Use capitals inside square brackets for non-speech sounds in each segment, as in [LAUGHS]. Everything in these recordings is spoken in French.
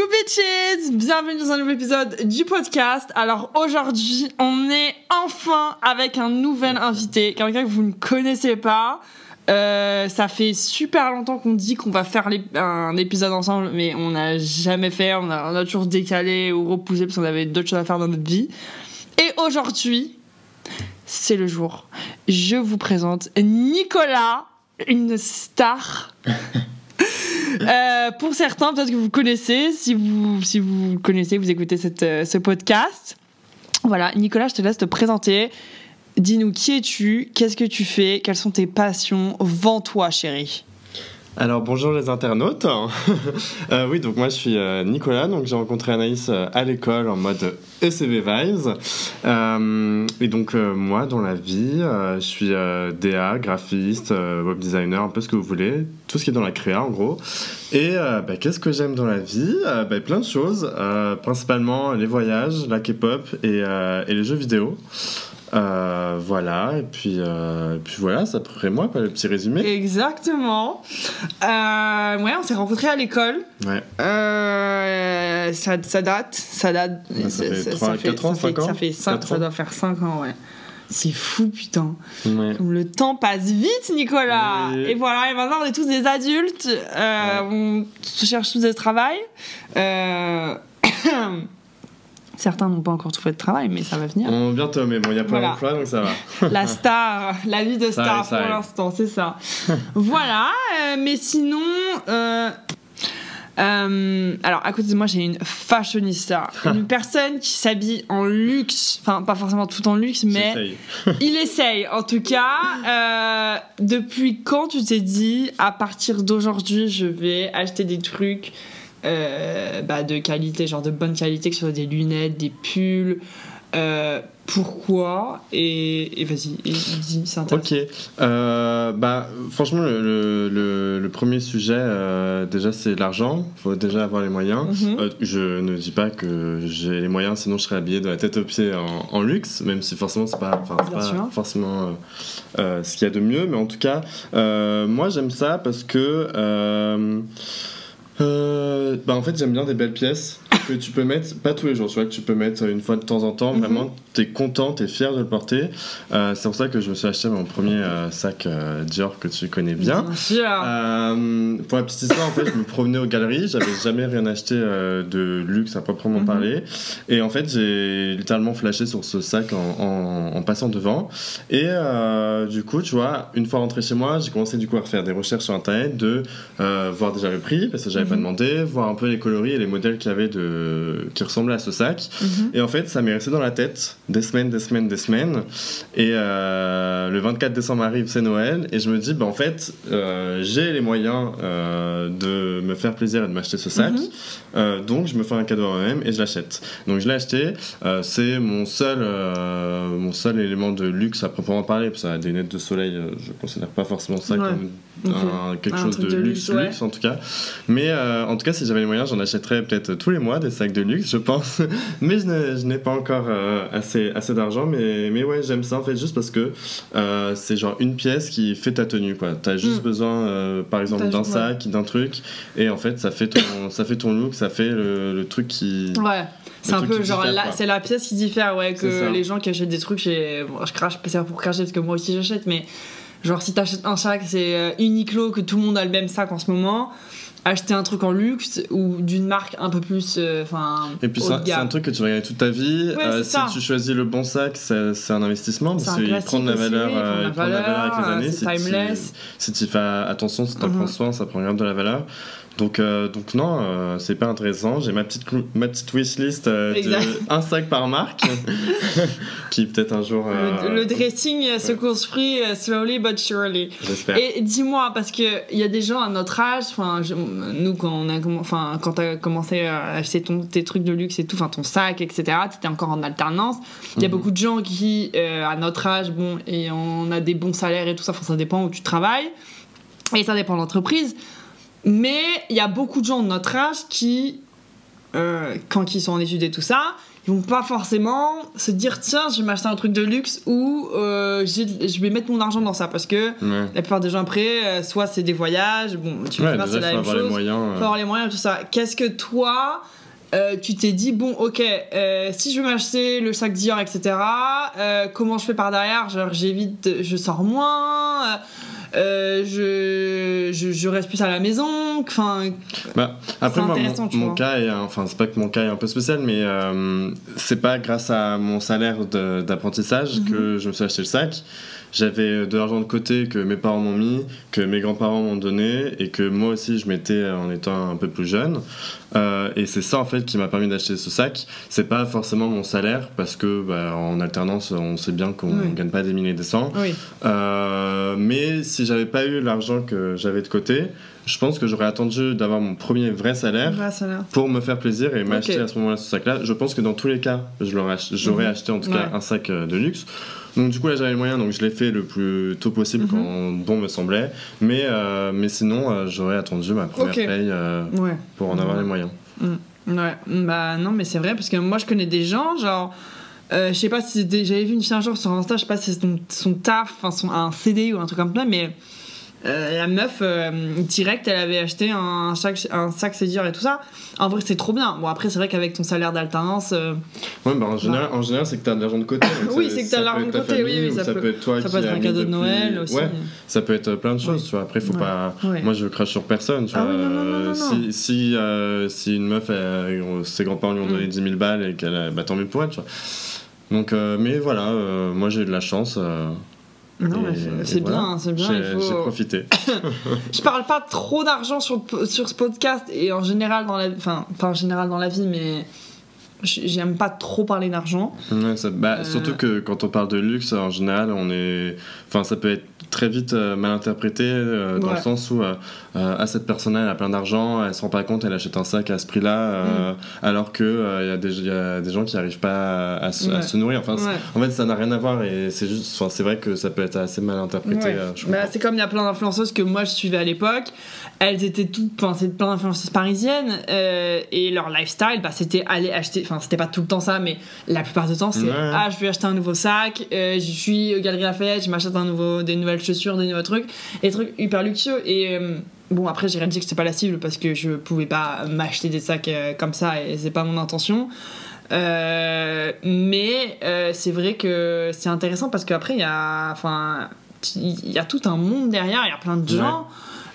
Coucou bitches Bienvenue dans un nouvel épisode du podcast. Alors aujourd'hui, on est enfin avec un nouvel invité, quelqu'un que vous ne connaissez pas. Euh, ça fait super longtemps qu'on dit qu'on va faire un épisode ensemble, mais on n'a jamais fait. On a, on a toujours décalé ou repoussé parce qu'on avait d'autres choses à faire dans notre vie. Et aujourd'hui, c'est le jour. Je vous présente Nicolas, une star. [LAUGHS] Euh, pour certains, peut-être que vous connaissez. Si vous, si vous connaissez, vous écoutez euh, ce podcast. Voilà, Nicolas, je te laisse te présenter. Dis-nous qui es-tu, qu'est-ce que tu fais, quelles sont tes passions? Vends-toi, chérie. Alors bonjour les internautes. [LAUGHS] euh, oui, donc moi je suis euh, Nicolas, donc j'ai rencontré Anaïs euh, à l'école en mode ECV Vibes. Et donc moi dans la vie, je suis DA, graphiste, web designer, un peu ce que vous voulez, tout ce qui est dans la créa en gros. Et bah, qu'est-ce que j'aime dans la vie? Bah, Plein de choses, principalement les voyages, la K-pop et les jeux vidéo. Euh, voilà, et puis, euh, puis voilà, ça pourrait moi, pas le petit résumé. Exactement. Euh, ouais, on s'est rencontrés à l'école. Ouais. Euh, ça, ça date, ça date. ça, fait 3, 4 ans, 5 ans Ça, fait 5, ça doit faire 5 ans, ouais. C'est fou, putain. Ouais. Le temps passe vite, Nicolas. Oui. Et voilà, et maintenant on est tous des adultes. Euh, On cherche tous des travail. Certains n'ont pas encore trouvé de travail, mais ça va venir. On, bientôt, mais bon, il y a pas Voilà. d'emploi, donc ça va. [LAUGHS] La star, la vie de star ça pour l'instant, c'est ça. [LAUGHS] voilà, euh, mais sinon. euh, euh, alors, à côté de moi, j'ai une fashionista, [LAUGHS] une personne qui s'habille en luxe, enfin, pas forcément tout en luxe, mais il essaye en tout cas. Euh, depuis quand tu t'es dit, à partir d'aujourd'hui, je vais acheter des trucs euh, bah, de qualité, genre de bonne qualité, que ce soit des lunettes, des pulls euh, Pourquoi Et, et vas-y, dis, c'est intéressant. Ok, euh, bah franchement le, le, premier sujet euh, déjà c'est l'argent, faut déjà avoir les moyens. Mhm. Euh, je ne dis pas que j'ai les moyens, sinon je serais habillé de la tête aux pieds en, en luxe, même si forcément c'est pas, pas forcément ce qu'il y a de mieux, mais en tout cas moi j'aime ça parce que euh, bah en fait j'aime bien des belles pièces que tu peux mettre pas tous les jours tu vois que tu peux mettre une fois de temps en temps vraiment t'es content t'es fier de le porter Euh, c'est pour ça que je me suis acheté mon premier euh, sac euh, Dior que tu connais bien sûr. pour la petite histoire, en fait, je me promenais aux galeries, j'avais jamais rien acheté de luxe à proprement Mhm. parler. Et en fait, j'ai littéralement flashé sur ce sac en, en- en passant devant. Et du coup, tu vois, une fois rentré chez moi, j'ai commencé du coup à faire des recherches sur internet, de voir déjà le prix, parce que j'avais pas Mhm. demandé, voir un peu les coloris et les modèles qu'il y avait de... qui ressemblaient à ce sac. Mhm. Et en fait, ça m'est resté dans la tête des semaines, des semaines, des semaines. Et euh, le 24 décembre arrive, c'est Noël. Et je me dis, bah, en fait, euh, j'ai les moyens euh, de me faire plaisir et de m'acheter ce sac. Mhm. Donc, je me fais un cadeau à moi-même et je l'achète. Donc, je l'ai acheté. C'est mon seul, mon seul élément de luxe à proprement parler. Parce que des lunettes de soleil, je considère pas forcément ça Ouais. comme quelque chose de, de luxe, luxe, ouais. luxe en tout cas. Mais euh, en tout cas, si j'avais les moyens, j'en achèterais peut-être tous les mois des sacs de luxe, je pense. [LAUGHS] mais je n'ai- pas encore euh, assez, assez d'argent. Mais, mais ouais, j'aime ça en fait, juste parce que euh, c'est genre une pièce qui fait ta tenue. quoi. T'as juste Mm. besoin, par exemple, d'un sac, d'un truc. Et en fait, ça fait ton, [COUGHS] ça fait ton look, ça fait le, le truc qui. Ouais. C'est un peu genre, c'est la pièce qui diffère, ouais, que les gens qui achètent des trucs chez. Bon, je crache, c'est pour cracher parce que moi aussi j'achète, mais genre si t'achètes un sac, c'est Uniqlo, que tout le monde a le même sac en ce moment. Acheter un truc en luxe ou d'une marque un peu plus. euh, Enfin. Et puis c'est un- truc que tu vas gagner toute ta vie. Ouais, Euh, si ça. tu choisis le bon sac, c'est un investissement parce qu'il prend de la valeur, il prend de euh, il prend de la valeur avec les années. c'est Si tu- timeless. si tu fais attention, si tu en Mhm. prends soin, ça prend grave de la valeur. Donc, euh, donc non, euh, c'est pas intéressant. J'ai ma petite, ma petite wishlist euh, Exact. de [LAUGHS] un sac par marque, [LAUGHS] qui peut-être un jour. euh, Le, le dressing euh, se construit euh, slowly but surely. J'espère. Et dis-moi, parce qu'il y a des gens à notre âge, enfin, nous, quand on a comm- enfin, quand t'as commencé à acheter ton, tes trucs de luxe et tout, enfin, ton sac, etc., t'étais encore en alternance. Il y a Mhm. beaucoup de gens qui, euh, à notre âge, bon, et on a des bons salaires et tout ça, enfin, ça dépend où tu travailles, et ça dépend de l'entreprise. Mais il y a beaucoup de gens de notre âge qui euh, quand ils sont en études et tout ça, ils vont pas forcément se dire tiens, je vais m'acheter un truc de luxe ou euh, je vais mettre mon argent dans ça parce que Ouais. la plupart des gens après, euh, soit c'est des voyages, bon, tu Ouais, vois, c'est la il faut même avoir les chose. moyens. faut euh. avoir les moyens tout ça. Qu'est-ce que toi, euh, tu t'es dit, bon, ok, euh, si je veux m'acheter le sac Dior, etc., euh, comment je fais par derrière? Genre, j'évite, je sors moins, je, je, je reste plus à la maison, enfin, Bah, après, C'est moi, mon, cas est, enfin, c'est pas que mon cas est un peu spécial, mais c'est pas grâce à mon salaire d'apprentissage Mhm. que je me suis acheté le sac. J'avais de l'argent de côté que mes parents m'ont mis, que mes grands-parents m'ont donné, et que moi aussi je mettais en étant un peu plus jeune. Euh, et c'est ça en fait qui m'a permis d'acheter ce sac. C'est pas forcément mon salaire, parce que bah, en alternance, on sait bien qu'on Oui. gagne pas des milliers et des cents. oui. Euh, mais si j'avais pas eu l'argent que j'avais de côté, je pense que j'aurais attendu d'avoir mon premier vrai salaire pour me faire plaisir et m'acheter à ce moment-là ce sac-là. Je pense que dans tous les cas, ach- j'aurais Mhm. acheté en tout Ouais. cas un sac euh, de luxe. Donc du coup là j'avais le moyen, donc je l'ai fait le plus tôt possible Mhm. quand bon me semblait. Mais, euh, mais sinon euh, j'aurais attendu ma première Ok. paye euh, Ouais. pour en avoir Ouais. les moyens. Ouais, bah non, mais c'est vrai, parce que moi je connais des gens, genre. je sais pas si j'avais vu une fille un jour sur Insta, je sais pas si c'est son, son taf, enfin son, un CD ou un truc comme ça, mais euh, la meuf, euh, direct, elle avait acheté un sac, un sac Sédir et tout ça. En vrai, c'est trop bien. Bon, après, c'est vrai qu'avec ton salaire d'alternance, euh, Ouais, bah en général, en général c'est que t'as de l'argent de côté. [LAUGHS] Oui, c'est que t'as de l'argent de côté, oui, famille, oui, ou ça ça peut- peut être toi ça qui peut être un cadeau de depuis- Noël aussi. Ouais, ça peut être plein de choses, Oui. tu vois. Après, faut Ouais. pas. Ouais. Moi, je crache sur personne, tu vois. oui, non, non, non, non, non. Si, si, si une meuf, ses grands-parents lui ont donné Mm. 10 000 balles et qu'elle a. Bah, tant mieux pour elle, tu vois. Donc, mais voilà, moi j'ai eu de la chance. Non, c'est- voilà. bien, c'est bien. J'ai faut- profité. [LAUGHS] Je parle pas trop d'argent sur, sur ce podcast et en général dans la enfin pas en général dans la vie mais j'aime pas trop parler d'argent. Ouais, bah, Euh. Surtout que quand on parle de luxe, en général, on est. Enfin, ça peut être très vite euh, mal interprété euh, dans le sens où euh, euh, cette personne-là, elle a plein d'argent, elle se rend pas compte, elle achète un sac à ce prix-là, alors que il y, a des- il y a des gens qui arrivent pas à, se- à nourrir. Enfin, Ouais. en fait, ça n'a rien à voir et c'est juste. Enfin, c'est vrai que ça peut être assez mal interprété. Bah, c'est comme il y a plein d'influenceuses que moi je suivais à l'époque. Elles étaient toutes, enfin c'est plein d'influenceuses parisiennes euh, et leur lifestyle, bah, c'était aller acheter, enfin c'était pas tout le temps ça, mais la plupart du temps c'est Ouais. ah je vais acheter un nouveau sac, euh, je suis au Galerie Lafayette, je m'achète un nouveau, des nouvelles chaussures, des nouveaux trucs, des trucs hyper luxueux et euh, Bon, après, j'ai réalisé que c'était pas la cible parce que je pouvais pas m'acheter des sacs euh, comme ça et c'est pas mon intention. Euh, mais c'est vrai que c'est intéressant parce qu'après, il y a, enfin, il y a tout un monde derrière, il y a plein de gens.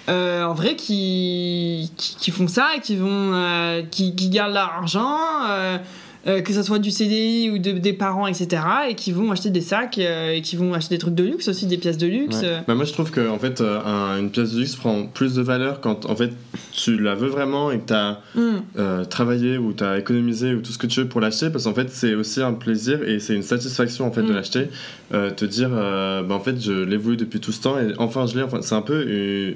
en vrai qui, qui, qui font ça et qui vont qui, qui gardent leur argent euh, que ce soit du CDI ou de- des parents etc et qui vont acheter des sacs euh, et qui vont acheter des trucs de luxe aussi des pièces de luxe Ouais. euh. Bah, moi je trouve que en fait un- une pièce de luxe prend plus de valeur quand en fait tu la veux vraiment et que tu as Hmm. travaillé ou tu as économisé ou tout ce que tu veux pour l'acheter parce qu'en fait c'est aussi un plaisir et c'est une satisfaction en fait de Mm. l'acheter te dire bah, en fait je l'ai voulu depuis tout ce temps et enfin je l'ai enfin c'est un peu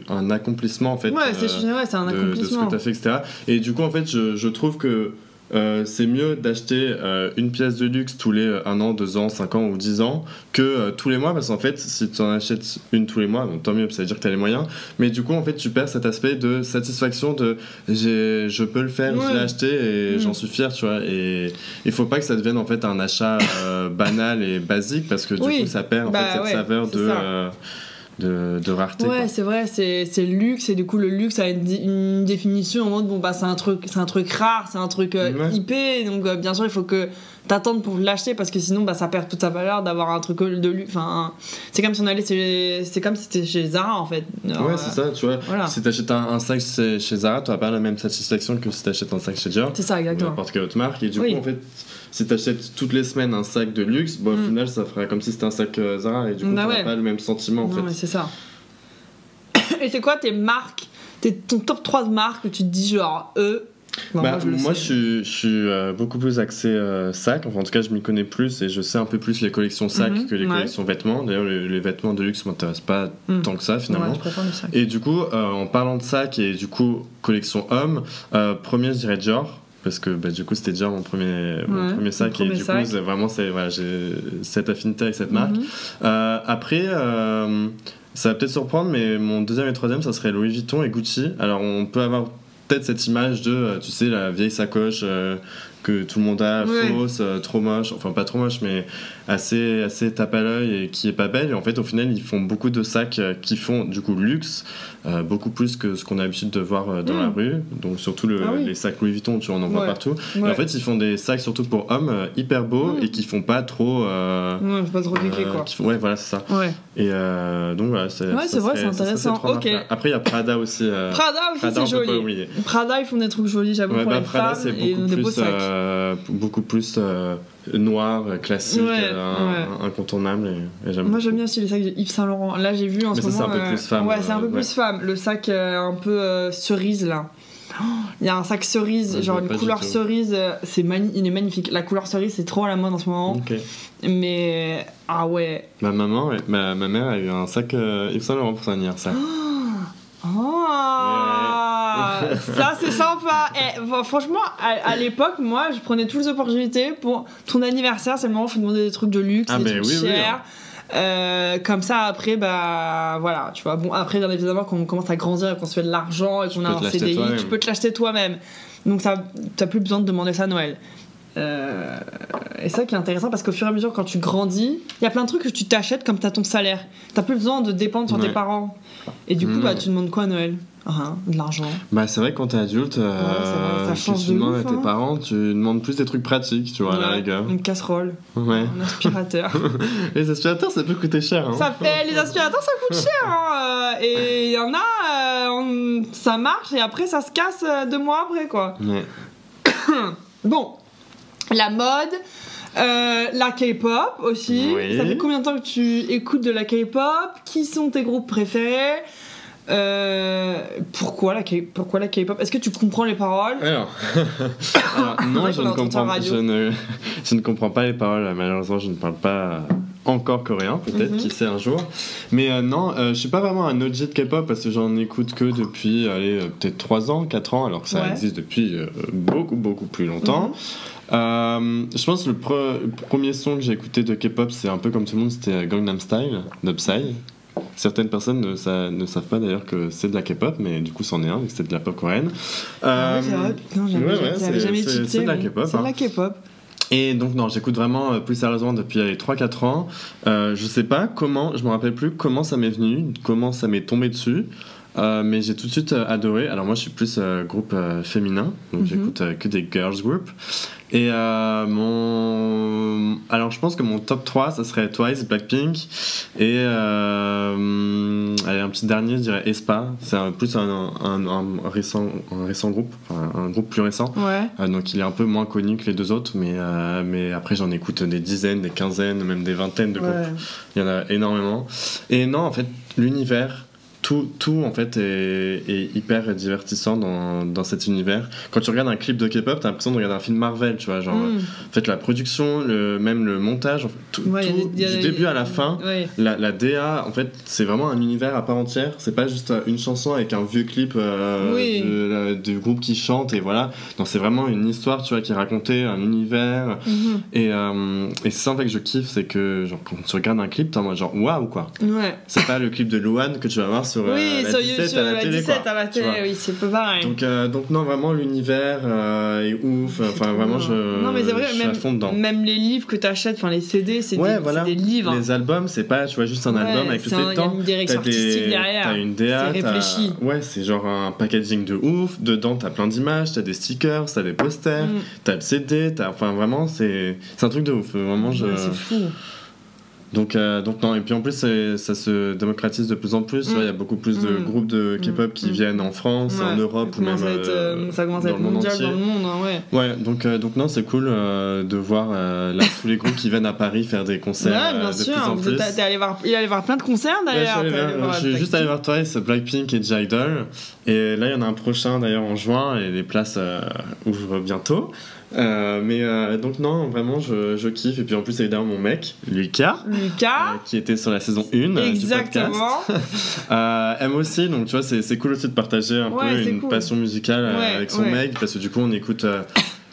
un accomplissement en fait ouais c'est ouais, un de, de ce accomplissement que tu as fait etc et du coup en fait je, je trouve que euh, c'est mieux d'acheter euh, une pièce de luxe tous les euh, un an, deux ans, cinq ans ou dix ans que euh, tous les mois parce qu'en fait si tu en achètes une tous les mois donc tant mieux ça veut dire que tu as les moyens mais du coup en fait tu perds cet aspect de satisfaction de je peux le faire je Ouais. l'ai acheté et Mm. j'en suis fier tu vois et il faut pas que ça devienne en fait un achat euh, banal et basique parce que du Oui. coup ça perd en Bah fait cette ouais, saveur de, euh, de de rareté. Ouais, c'est vrai, c'est le luxe et du coup le luxe a une, définition en mode bon bah c'est un truc c'est un truc rare, c'est un truc euh, Ouais. IP donc euh, bien sûr il faut que t'attendes pour l'acheter parce que sinon bah ça perd toute sa valeur d'avoir un truc de luxe enfin c'est comme si on allait chez- c'est comme si c'était chez Zara en fait. Alors, Ouais, c'est ça, tu vois. voilà. Si t'achètes un, un sac chez, chez Zara, tu pas la même satisfaction que si t'achètes un sac chez Dior. C'est ça exactement. N'importe quelle autre marque. Et du Oui. coup, en fait, si t'achètes toutes les semaines un sac de luxe, bon, au Mm. final, ça fera comme si c'était un sac euh, Zara. Et du coup, Bah t'auras ouais. pas le même sentiment, en Non, fait. mais c'est ça. [COUGHS] et c'est quoi tes marques, tes, ton top 3 de marques que tu te dis genre eux Bon, Bah, je moi, je suis, je suis euh, beaucoup plus axé euh, sac. Enfin, en tout cas, je m'y connais plus et je sais un peu plus les collections sacs Mhm, que les ouais. collections vêtements. D'ailleurs, les, les vêtements de luxe m'intéressent pas Mm. tant que ça, finalement. Ouais. Et du coup, euh, en parlant de sac et du coup, collection homme, premier, je dirais Dior. Parce que bah, du coup, c'était Dior mon premier, mon premier sac. premier et du sac. coup, vraiment, voilà, j'ai cette affinité avec cette marque. Mhm. Euh, après, euh, ça va peut-être surprendre, mais mon deuxième et troisième, ça serait Louis Vuitton et Gucci. Alors, on peut avoir peut-être cette image de, euh, tu sais, la vieille sacoche euh, que tout le monde a, Ouais. fausse, euh, trop moche, enfin pas trop moche, mais assez, assez tape à l'œil et qui est pas belle. Et en fait, au final, ils font beaucoup de sacs euh, qui font du coup luxe, euh, beaucoup plus que ce qu'on a l'habitude de voir dans Mm. la rue. Donc surtout le- Ah oui. les sacs Louis Vuitton, tu vois, on en voit Ouais. partout. Et Ouais. en fait, ils font des sacs surtout pour hommes euh, hyper beaux Mm. et qui font pas trop. euh, Ouais, pas trop euh, quoi. font- ouais, voilà, c'est ça. Ouais. Et donc voilà, c'est Ouais, ça c'est vrai, c'est intéressant. Après, il y a Prada aussi. Prada aussi, c'est joli. Prada, ils font des trucs jolis, j'avoue, bah, Prada, c'est et beaucoup des beaux plus. Euh, beaucoup plus euh, noir, classique, Ouais, euh, un- ouais. incontournable. Et, et j'aime Moi j'aime bien aussi les sacs de Yves Saint Laurent. Là j'ai vu en Mais ce ça, c'est moment. un peu plus femme, Ouais, c'est un peu plus femme. Le sac un peu cerise là. Oh, Il y a un sac cerise, Ouais, genre une couleur cerise. C'est mani- il est magnifique. La couleur cerise c'est trop à la mode en ce moment. Mais ah ouais. Ma maman, ma, ma mère a eu un sac euh, Yves Saint Laurent pour son anniversaire. Oh, ça c'est sympa. Et, bon, franchement, à, à l'époque, moi, je prenais toutes les opportunités pour ton anniversaire. C'est le moment où il faut demander des trucs de luxe, Ah, des trucs oui, oui, chers. Euh, comme ça, après, bah voilà, tu vois. Bon, après, bien évidemment, quand on commence à grandir et qu'on se fait de l'argent et qu'on a peux te un l'acheter CDI, toi-même. tu peux te l'acheter toi-même. Donc, ça, t'as plus besoin de demander ça à Noël. Euh, et ça qui est intéressant parce qu'au fur et à mesure, quand tu grandis, il y a plein de trucs que tu t'achètes comme t'as ton salaire. T'as plus besoin de dépendre sur tes parents. Et du coup, Mm. bah, tu demandes quoi à Noël? Rien, de l'argent. Bah, c'est vrai que quand t'es adulte, euh, que change tu de demandes ouf, à tes hein. parents, tu demandes plus des trucs pratiques, tu vois, à la Ouais, rigueur. Une casserole, Ouais. un aspirateur. [LAUGHS] Les aspirateurs, ça peut coûter cher. Hein. ça fait les aspirateurs, ça coûte cher. hein, euh, et il y en a, euh, on- ça marche et après ça se casse euh, deux mois après quoi. Ouais. [COUGHS] Bon, la mode. euh, la K-pop aussi. Oui. Ça fait combien de temps que tu écoutes de la K-pop? Qui sont tes groupes préférés? Euh, pourquoi la K- pourquoi la K-pop? Est-ce que tu comprends les paroles? Alors, [LAUGHS] Alors, [LAUGHS] non, je ne, comprends, en radio. je, ne, [LAUGHS] je ne comprends pas les paroles. Malheureusement, je ne parle pas encore coréen, peut-être, Mhm. qui sait un jour. Mais euh, non, euh, je suis pas vraiment un OG de K-pop parce que j'en écoute que depuis, allez, euh, peut-être 3 ans, 4 ans, alors que ça Ouais. existe depuis beaucoup, beaucoup plus longtemps. Mhm. Je pense que le, pre- le premier son que j'ai écouté de K-pop, c'est un peu comme tout le monde, c'était Gangnam Style de Psy. Certaines personnes ne, sa- ne savent pas d'ailleurs que c'est de la K-pop, mais du coup c'en est un, c'est de la pop coréenne. Ah Euh, vrai, putain, j'avais ouais, jamais- c'est- de la K-pop, C'est de hein. la K-pop. Et donc non, j'écoute vraiment euh, plus sérieusement depuis les 3-4 ans. Euh, je sais pas comment, je me rappelle plus comment ça m'est venu, comment ça m'est tombé dessus. Euh, mais j'ai tout de suite euh, adoré. Alors moi je suis plus euh, groupe féminin, donc Mhm. j'écoute que des girls group. Et mon... Alors je pense que mon top 3 ça serait Twice, Blackpink et allez, un petit dernier je dirais Espa. C'est plus un, un, un récent, un récent groupe, enfin, un groupe plus récent. Ouais. Donc il est un peu moins connu que les deux autres, mais, mais après j'en écoute des dizaines, des quinzaines, même des vingtaines de groupes. ouais. Il y en a énormément. Et non, en fait, l'univers, tout, tout en fait est, est hyper divertissant dans, dans cet univers. Quand tu regardes un clip de K-pop, t'as l'impression de regarder un film Marvel, tu vois, genre Mm. en fait la production, le, même le montage, en fait, tout, Ouais, il y a tout, des- il y a du début à la fin. Ouais. La, la DA, en fait, c'est vraiment un univers à part entière. C'est pas juste euh, une chanson avec un vieux clip euh, Oui. de- la- du groupe qui chante et voilà. Non, c'est vraiment une histoire, tu vois, qui est racontée, un univers. Mhm. Et, euh, et c'est ça en fait que je kiffe, c'est que genre, quand tu regardes un clip, t'es en mode genre waouh quoi. Ouais. C'est pas le clip de Louane que tu vas voir sur euh, oui, la sur 17 YouTube, à la télé. 17 quoi, à la télé, oui, c'est pas pareil. Donc, euh, donc non, vraiment l'univers euh, est ouf. Enfin, vraiment, bien. je, Non, mais c'est vrai, je même- fond dedans. Même les livres que t'achètes, enfin les CD, c'est Ouais, des, voilà. des livres. Les albums, c'est pas tu vois juste un Ouais, album avec y a temps. une direction T'as artistique des- derrière. T'as une DA, C'est réfléchi. Ouais, c'est genre un packaging de ouf. Dedans, t'as plein d'images, t'as des stickers, t'as des posters, Mm. t'as le CD, t'as. Enfin, vraiment, c'est un truc de ouf. Vraiment, je. C'est fou. Donc, euh, donc non, et puis en plus, ça se démocratise de plus en plus. vois, Il y a beaucoup plus de Mm. groupes de K-pop qui Mm. viennent en France, Ouais. en Europe Ça ou même être, euh, euh, ça commence à être mondial entier. dans le monde, hein, ouais. Ouais, donc, euh, donc non, c'est cool de voir là tous les groupes qui viennent à Paris faire des concerts Ouais, bien de sûr. plus en plus. T'es allé voir, il est allé voir plein de concerts Ouais, je suis, d'ailleurs. je suis juste allé voir Twice, Blackpink et J-Idol. Et là, il y en a un prochain d'ailleurs en juin et les places ouvrent bientôt. Euh, mais euh, donc, non, vraiment, je, je kiffe. Et puis en plus, évidemment, mon mec, Lucas, euh, Lucas. qui était sur la saison 1 du podcast, Exactement. [LAUGHS] euh, aime aussi. Donc, tu vois, c'est c'est cool aussi de partager un Ouais, peu une cool. passion musicale euh, Ouais, avec son ouais. mec parce que du coup, on écoute.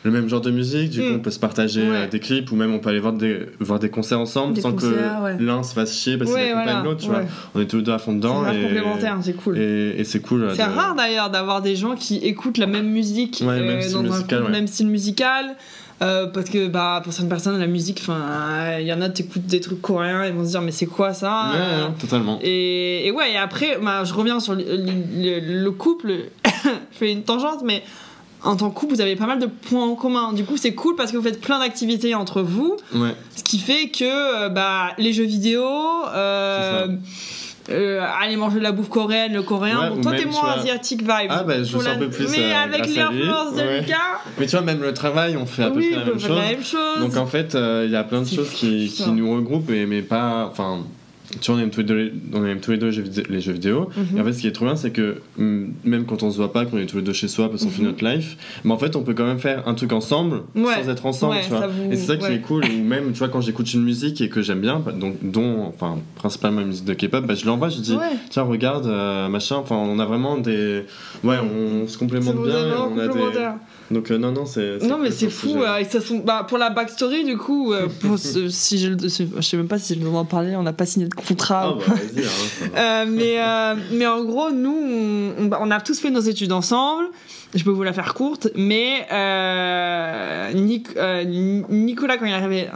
Le même genre de musique, du coup Mm. on peut se partager Ouais. euh, des clips ou même on peut aller voir des, voir des concerts ensemble Des sans concerts, ouais. que l'un se fasse chier parce qu'il Ouais, accompagne voilà, l'autre, vois. On est tous les deux à fond C'est dedans. et, complémentaire, c'est cool. Et, et c'est cool. C'est de- rare d'ailleurs d'avoir des gens qui écoutent la même musique même euh, style dans un musical, ouais. même style musical. euh, parce que bah, pour certaines personnes, la musique, enfin, il y en a, t'écoutes des trucs coréens, ils vont se dire, mais c'est quoi ça? Ouais, Euh, totalement. Et, et ouais, et après, bah, je reviens sur le, le- le couple. [COUGHS] je fais une tangente, mais en tant que couple, vous avez pas mal de points en commun. Du coup, c'est cool parce que vous faites plein d'activités entre vous, Ouais. ce qui fait que euh, bah, les jeux vidéo. euh, euh, aller manger de la bouffe coréenne, le coréen. Ouais, bon, toi, t'es moins vois- asiatique vibe. Ah, bah, je un peu plus, Mais euh, avec l'influence de Ouais. Lucas, Mais tu vois, même le travail, on fait à peu oui, près la même chose. la même chose. Donc en fait, euh, il y a plein de choses qui, qui nous regroupent, mais, mais pas. Enfin, tu vois, on aime tous les deux, les- on aime tous les deux les jeux vidéo. les jeux vidéo. Mhm. Et en fait, ce qui est trop bien, c'est que hum, même quand on se voit pas, qu'on est tous les deux chez soi parce qu'on fait Mhm. notre life, mais en fait, on peut quand même faire un truc ensemble Ouais. sans être ensemble, Ouais, tu vois. vous- Et c'est ça qui ouais. est cool. Ou même, tu vois, quand j'écoute une musique et que j'aime bien, bah, donc, dont, enfin, principalement la musique de K-pop, bah, je l'envoie, je dis, tiens, regarde, euh, machin. Enfin, on a vraiment des. Ouais, on se C'est complémente bien. on a des... Donc, euh, non, non, c'est. Non, mais c'est fou. euh, et ça sont- bah, pour la backstory, du coup, euh, pour ce- [LAUGHS] si le- je sais même pas si je dois en parler, on n'a pas signé de contrat. Ah, bah, hein, [LAUGHS] mais, mais en gros, nous, on, on- a tous fait nos études ensemble. Je peux vous la faire courte, mais Nic- Nicolas, quand il est arrivé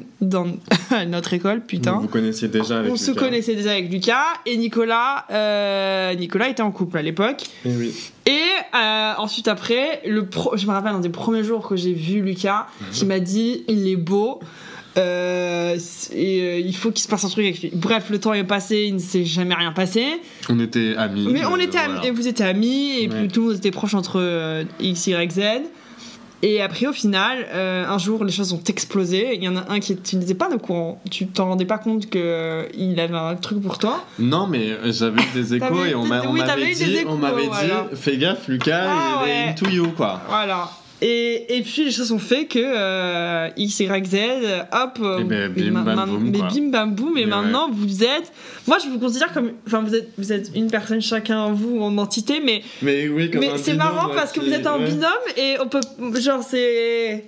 [LAUGHS] dans [LAUGHS] notre école, putain, Vous vous connaissiez déjà avec on se connaissait déjà avec Lucas, et Nicolas, euh, Nicolas était en couple à l'époque. Eh oui. Et euh, ensuite, après, le pro- je me rappelle un des premiers jours que j'ai vu Lucas, Mhm. qui m'a dit il est beau. euh, et euh, il faut qu'il se passe un truc avec lui. Bref, le temps est passé, il ne s'est jamais rien passé. On était amis. Mais on euh, était amis, et vous étiez amis, et puis Ouais. tout le monde était proche entre X, Y, Z. Et après, au final, euh, un jour, les choses ont explosé. Il y en a un qui tu n'étais pas au courant. Tu t'en rendais pas compte que euh, il avait un truc pour toi. Non, mais j'avais eu des [LAUGHS] échos et on oui, m'avait dit, échos, on m'avait voilà. dit, fais gaffe, Lucas, Ah il est ouais. into you, quoi. Voilà. Et, et puis les choses ont fait que euh, X, Y, Z, hop. euh, Et ben, mais bim, ma- bam, ma- boum, mais quoi. bim bam boum. Et maintenant vous êtes. Moi je vous considère comme. Enfin vous êtes, vous êtes une personne chacun vous en entité, mais, Mais oui, comme mais c'est marrant parce que vous êtes un ouais. binôme et on peut. Genre c'est.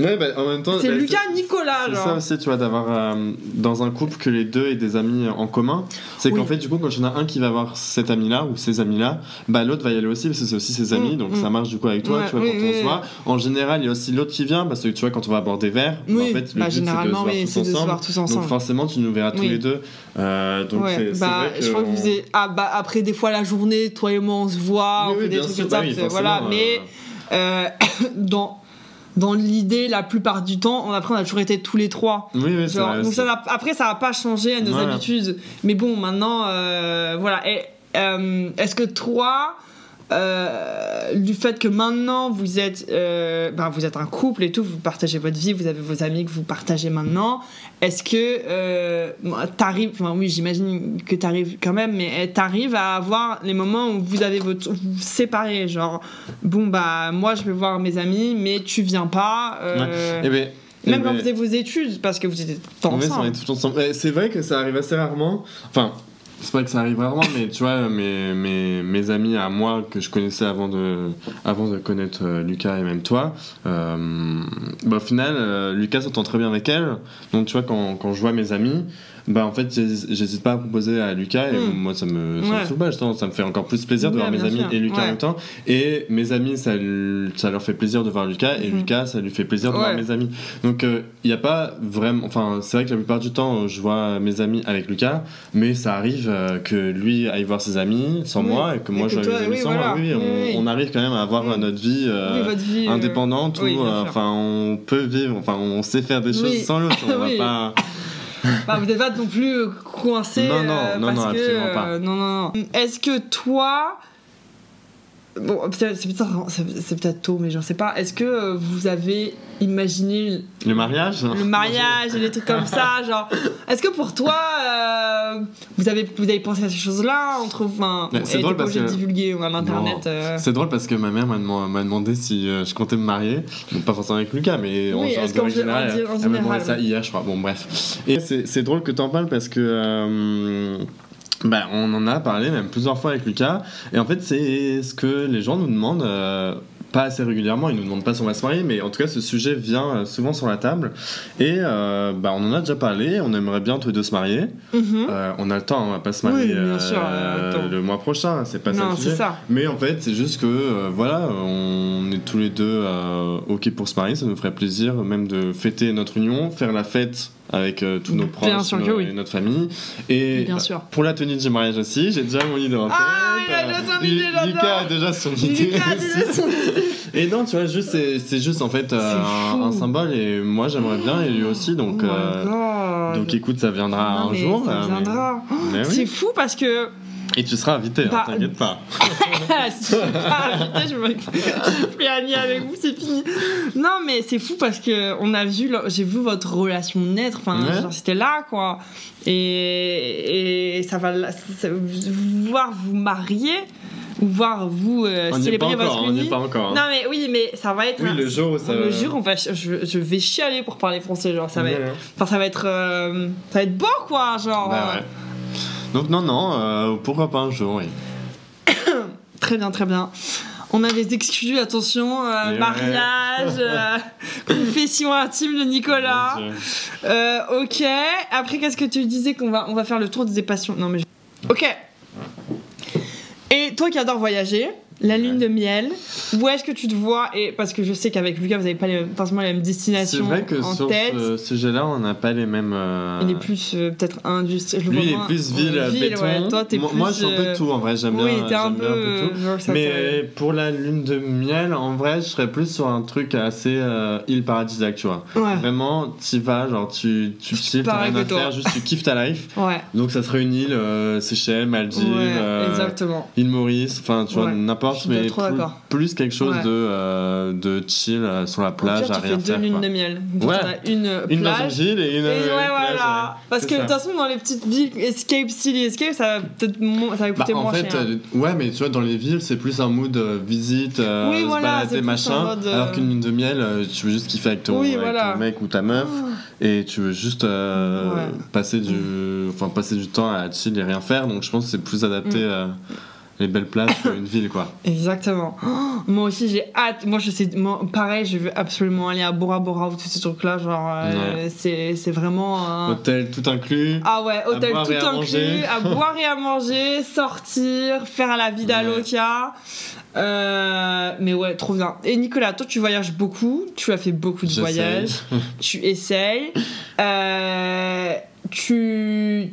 Ouais, bah, en même temps. C'est bah, Lucas Nicolas, C'est ça aussi, tu vois, d'avoir euh, dans un couple que les deux aient des amis en commun. C'est Oui. qu'en fait, du coup, quand il y en a un qui va avoir cet ami-là ou ces amis-là, bah l'autre va y aller aussi parce que c'est aussi ses amis, Mm, donc mm. ça marche du coup avec toi, Ouais, tu vois, oui, quand oui, on se voit. En général, il y a aussi l'autre qui vient parce que tu vois, quand on va boire des verres, bah, en fait, le bah, but c'est de se généralement, voir oui, tous c'est de se ensemble. voir tous ensemble. Donc forcément, tu nous verras tous les deux. Euh, donc Ouais, bah, vrai que je crois que vous. Ah, bah, après, des fois, la journée, toi et moi, on se voit, on fait des trucs comme ça. voilà, mais euh, euh, [COUGHS] dans, dans l'idée, la plupart du temps, on, après, on a toujours été tous les trois. Oui, oui, Genre, vrai, donc ça après, ça n'a pas changé à nos Voilà. habitudes. Mais bon, maintenant, euh, voilà. Et, euh, Est-ce que toi, euh, du fait que maintenant vous êtes, euh, ben, vous êtes un couple et tout, vous partagez votre vie, vous avez vos amis que vous partagez maintenant, est-ce que euh, t'arrives, enfin oui, j'imagine que t'arrives quand même, mais eh, t'arrives à avoir les moments où vous avez votre, vous vous séparez, genre bon bah moi je vais voir mes amis, mais tu viens pas. Eh ben, eh même quand ben, vous faisiez vos études, parce que vous étiez on ensemble. ensemble. C'est vrai que ça arrive assez rarement. Enfin, c'est pas que ça arrive rarement, mais tu vois, mes, mes, mes amis à moi que je connaissais avant de, avant de connaître euh, Lucas et même toi, euh, bah, au final, euh, Lucas s'entend très bien avec elle. Donc, tu vois, quand, quand je vois mes amis, bah en fait, j'hésite pas à proposer à Lucas et Hmm. moi, ça me, ça me Ouais. saoule pas, justement, ça me fait encore plus plaisir de Ouais, voir mes amis sûr. et Lucas en Ouais. même temps. Et mes amis, ça, ça leur fait plaisir de voir Lucas et Mhm. Lucas, ça lui fait plaisir de voir mes amis. Donc il n'y a pas vraiment. Enfin, c'est vrai que la plupart du temps, euh, je vois mes amis avec Lucas, mais ça arrive euh, que lui aille voir ses amis sans Oui. moi et que Et moi que je vois toi, mes amis oui, sans voilà. moi. Oui, Oui, on, on arrive quand même à avoir Mm. euh, notre vie. euh, vie, euh, indépendante où euh, enfin on peut vivre enfin on sait faire des choses sans l'autre on [LAUGHS] Oui. va pas Bah, vous n'êtes pas non plus coincé. Non, non, euh, non, parce non, que, absolument pas. euh, non, non, non. Est-ce que toi. Bon, c'est peut-être tôt, mais je sais pas. Est-ce que euh, vous avez imaginé le mariage? le mariage et des trucs comme ça Genre, est-ce que pour toi, euh, vous, avez, vous avez pensé à ces choses-là entre enfin, Mais c'est drôle parce que- divulguer à l'internet. Euh. C'est drôle parce que ma mère m'a demandé, m'a demandé si je comptais me marier. Bon, pas forcément avec Lucas, mais en, Oui, gé- en générale. di- en Elle m'a général, demandé ça hier, je crois. Bon, bref. Et c'est c'est drôle que t'en parles parce que. euh, bah, on en a parlé même plusieurs fois avec Lucas. Et en fait, c'est ce que les gens nous demandent. euh, pas assez régulièrement, ils nous demandent pas si on va se marier, mais en tout cas, ce sujet vient euh, souvent sur la table. Et euh, bah, on en a déjà parlé, on aimerait bien tous les deux se marier. Mhm. Euh, on a le temps, on va pas se Oui, marier bien euh, sûr, le mois prochain, c'est pas ça le c'est sujet. ça. Mais en fait, c'est juste que voilà, on est tous les deux ok pour se marier, ça nous ferait plaisir même de fêter notre union, faire la fête avec euh, tous nos proches nos- oui. et notre famille. Et Bien bah, sûr. pour la tenue du mariage aussi, j'ai déjà mon idée en tête. Ah, il a déjà son idée. Lucas a déjà son idée. Lucas a déjà son Et non, tu vois, juste c'est juste en fait euh, un, symbole et moi j'aimerais bien et lui aussi donc. Oh euh, donc écoute, ça viendra Non, un jour. Mais-. C'est fou parce que Et tu seras invité, hein, Bah, t'inquiète pas. [LAUGHS] si je suis pas invitée, je me [LAUGHS] je suis plus amie avec vous, c'est fini. Non, mais c'est fou parce que on a vu, j'ai vu votre relation naître. Enfin, Ouais. c'était là, quoi. Et, et ça va, ça- voir vous marier ou voir vous euh, On est pas célébrer encore, votre on est pas encore. hein. Non mais oui mais ça va être Oui, un- le jour où ça le va- jour on va je, je vais chialer pour parler français genre ça va être Ouais. enfin ça va être euh, ça va être beau quoi genre Bah ouais. Donc non, non, euh, pourquoi pas un jour, oui. [COUGHS] Très bien, très bien. On a des excuses, attention, euh, mariage, euh, [LAUGHS] confession intime de Nicolas. Euh, ok. Après, qu'est-ce que tu disais qu'on va, on va faire le tour des passions? Non mais. je- Ok. Et toi qui adore voyager, la lune de miel, où est-ce que tu te vois Et parce que je sais qu'avec Lucas, vous n'avez pas les, forcément les mêmes C'est destinations vrai que en sur tête. ce sujet-là, on n'a pas les mêmes. euh, Il est plus euh, peut-être le Lui, il est plus ville, euh, béton. ouais. Toi, t'es moi, plus. moi, je suis un peu euh, tout en vrai, j'aime bien. Oui, t'es un peu. bien tout. genre, ça te- Mais pour la lune de miel, en vrai, je serais plus sur un truc assez euh, île paradisiaque, tu vois. Ouais. Vraiment, t'y vas, genre tu, tu chill, t'as rien à toi. faire, juste tu kiffes ta life. [LAUGHS] Ouais. Donc ça serait une île, Seychelles, Maldives, exactement. île Maurice, enfin tu vois, n'importe, mais plus, quelque chose Ouais. de, euh, de chill euh, sur la plage pire, à tu fais rien deux faire. lunes quoi. de miel. Donc, Ouais. une Une dans une plage. ville et une. Et ouais, plage, voilà. Parce que de toute façon, dans les petites villes, Escape, City Escape, ça va peut-être mo- ça va Bah, coûter en moins fait, cher. euh, ouais, mais tu vois, dans les villes, c'est plus un mood euh, visite, Oui, se voilà, balader, machin. mode, Alors qu'une lune de miel, tu veux juste kiffer avec ton, Oui, avec voilà. ton mec ou ta meuf et tu veux juste Ouais. passer, du, enfin, passer du temps à chill et rien faire. Donc je pense que c'est plus adapté Mm. Euh, les belles plages qu'une [COUGHS] ville, quoi. Exactement. Oh, moi aussi, j'ai hâte. Moi, je sais, moi, pareil, je veux absolument aller à Bora Bora ou tous ces trucs-là. Genre, euh, c'est, c'est vraiment. un- Hôtel tout inclus. Ah ouais, hôtel tout inclus, manger. à [LAUGHS] boire et à manger, sortir, faire la vida Ouais. loca. Euh, mais ouais, trop bien. Et Nicolas, toi tu voyages beaucoup, tu as fait beaucoup de J'essaye. voyages, [LAUGHS] tu essayes. Tu,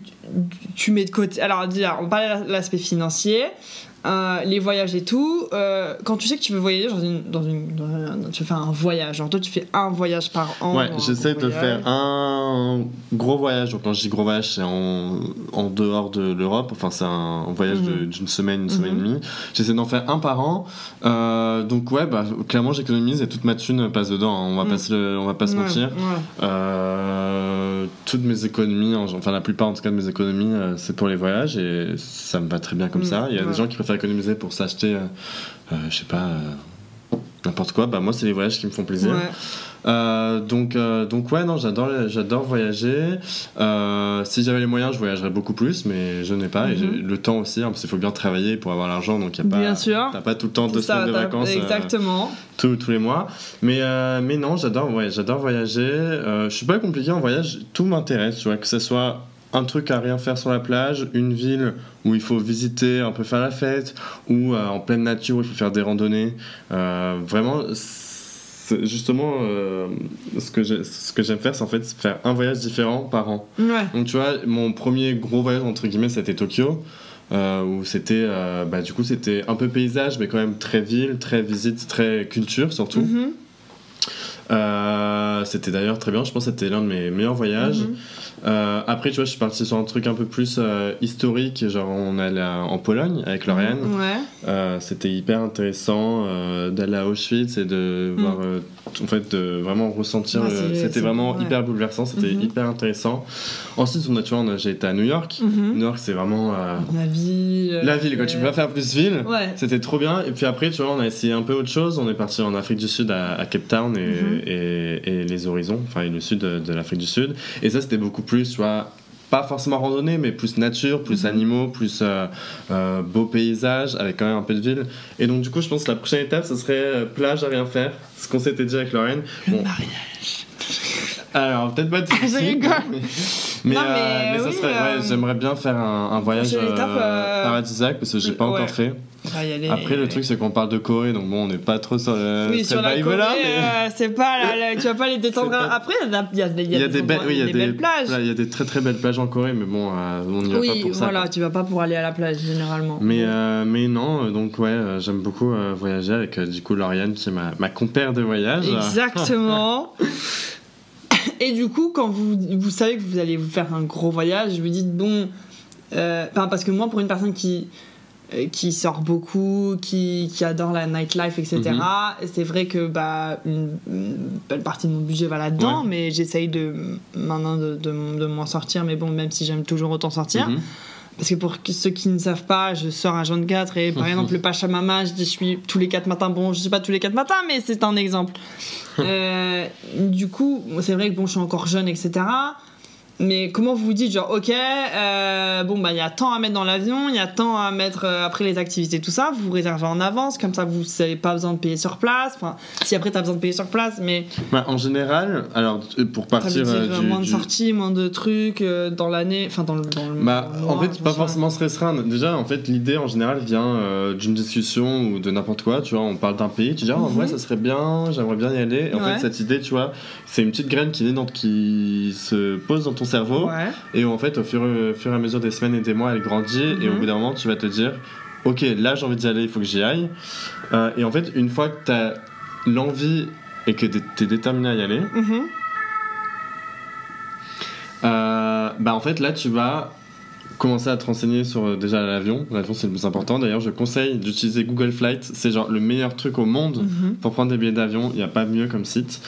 tu mets de côté. Alors, on parlait de l'aspect financier. Euh, les voyages et tout, euh, quand tu sais que tu veux voyager dans une, dans une, dans un- tu fais un voyage, genre toi tu fais un voyage par an. Ouais, j'essaie de voyage. faire un gros voyage. Donc, quand je dis gros voyage, c'est en, en dehors de l'Europe. Enfin, c'est un voyage Mhm. d'une semaine, une semaine et Mhm. demie. J'essaie d'en faire un par an. Euh, donc, ouais, bah, clairement, j'économise et toute ma thune passe dedans. hein. On va Mhm. pas le- on va pas se Ouais, mentir. ouais. Toutes mes économies, en- enfin la plupart en tout cas de mes économies, c'est pour les voyages et ça me va très bien comme Mm, ça. Il y a des gens qui préfèrent économiser pour s'acheter, euh, euh, je sais pas, euh, n'importe quoi. Bah moi, c'est les voyages qui me font plaisir. Ouais. Donc, donc ouais, non, j'adore, j'adore voyager. Si j'avais les moyens, je voyagerais beaucoup plus, mais je n'ai pas. Et Mhm. le temps aussi, hein, parce qu'il faut bien travailler pour avoir l'argent, donc il y a pas. Bien sûr. T'as pas tout le temps deux ça, semaines de vacances. Exactement. tous, tous les mois. Mais, euh, mais non, j'adore ouais, j'adore voyager. Euh, je suis pas compliqué en voyage, tout m'intéresse, tu vois, que ce soit un truc à rien faire sur la plage, une ville où il faut visiter, un peu faire la fête, ou euh, en pleine nature où il faut faire des randonnées. Euh, vraiment, c'est justement euh, ce que j'aime faire, c'est en fait faire un voyage différent par an. Ouais. Donc tu vois, mon premier gros voyage entre guillemets, c'était Tokyo. euh, où c'était euh, bah, du coup c'était un peu paysage mais quand même très ville très visite très culture surtout Mhm. Euh, c'était d'ailleurs très bien je pense que c'était l'un de mes meilleurs voyages Mhm. Euh, après tu vois je suis parti sur un truc un peu plus euh, historique genre on allait en Pologne avec Lauriane Ouais. c'était hyper intéressant d'aller à Auschwitz et de Mm. voir en fait de vraiment ressentir Ouais, c'était vraiment ouais. hyper bouleversant c'était Mhm. hyper intéressant ensuite on a tu vois j'ai été à New York Mhm. New York c'est vraiment La ville. la ville quoi tu peux pas faire plus ville c'était trop bien et puis après tu vois on a essayé un peu autre chose on est parti en Afrique du Sud à, à Cape Town et, Et, et les horizons enfin et le sud de, de l'Afrique du Sud et ça c'était beaucoup plus tu vois pas forcément randonnée, mais plus nature, plus Mhm. animaux, plus euh, euh, beau paysage, avec quand même un peu de ville. Et donc, du coup, je pense que la prochaine étape, ce serait euh, plage à rien faire, ce qu'on s'était dit avec Lorraine. Bon, mariage. Alors, peut-être pas de [LAUGHS] Je rigole. Mais, euh, mais ça oui, serait, ouais, euh, j'aimerais bien faire un, un voyage euh, euh, paradisiaque parce que j'ai pas ouais. encore fait. Aller. Après, le truc, c'est qu'on parle de Corée, donc bon, on n'est pas trop sur, le Oui, sur la Corée, là, mais. euh, c'est pas la- tu vas pas les [LAUGHS] détendre. Pas- Après, il y a, y a- y a Il y a des, belles, oui, il y a des des belles plages. il y a des très très belles plages en Corée, mais bon, euh, on n'y va pas oui, pour ça. voilà, tu vas pas pour aller à la plage généralement. Mais, euh, mais non, euh, donc ouais, euh, j'aime beaucoup euh, voyager avec euh, du coup Lauriane qui est ma, ma compère de voyage. Exactement. [LAUGHS] [LAUGHS] Et du coup, quand vous, vous savez que vous allez vous faire un gros voyage, vous dites bon. euh, parce que moi, pour une personne qui, euh, qui sort beaucoup, qui, qui adore la nightlife, etc., Mhm. c'est vrai que bah, une, une belle partie de mon budget va là-dedans, Ouais. mais j'essaye de, maintenant de, de, de m'en sortir. Mais bon, même si j'aime toujours autant sortir. Mhm. Parce que pour ceux qui ne savent pas, je sors à 24 et par [LAUGHS] exemple le Pachamama, je dis je suis tous les 4 matins. Bon, je suis pas tous les 4 matins, mais c'est un exemple. [LAUGHS] Euh, du coup, c'est vrai que bon, je suis encore jeune, etc. Mais comment vous vous dites, genre, ok, euh, bon, bah, il y a tant à mettre dans l'avion, il y a tant à mettre euh, après les activités, tout ça, vous vous réservez en avance, comme ça vous n'avez pas besoin de payer sur place. Enfin, si après tu as besoin de payer sur place, mais Bah, en général, alors euh, pour ça veut partir dire du, moins de du- sorties, moins de trucs euh, dans l'année, enfin, dans le. Dans le Bah, dans le en mois, fait, pas sais forcément se restreindre. Déjà, en fait, l'idée en général vient d'une discussion ou de n'importe quoi. Tu vois, on parle d'un pays, tu dis, ah, en Mhm. vrai, ça serait bien, j'aimerais bien y aller. Et en Ouais. fait, cette idée, tu vois, c'est une petite graine qui, naît dans, qui se pose dans ton cerveau. Ouais. Et en fait, au fur, au fur et à mesure des semaines et des mois, elle grandit. Et au Mhm. bout d'un moment, tu vas te dire Ok, là j'ai envie d'y aller, il faut que j'y aille. Euh, et en fait, une fois que tu as l'envie et que tu es déterminé à y aller, euh, bah en fait, là tu vas commencer à te renseigner sur euh, déjà l'avion. L'avion, c'est le plus important. D'ailleurs, je conseille d'utiliser Google Flight. C'est genre le meilleur truc au monde Mhm. pour prendre des billets d'avion. Il n'y a pas mieux comme site.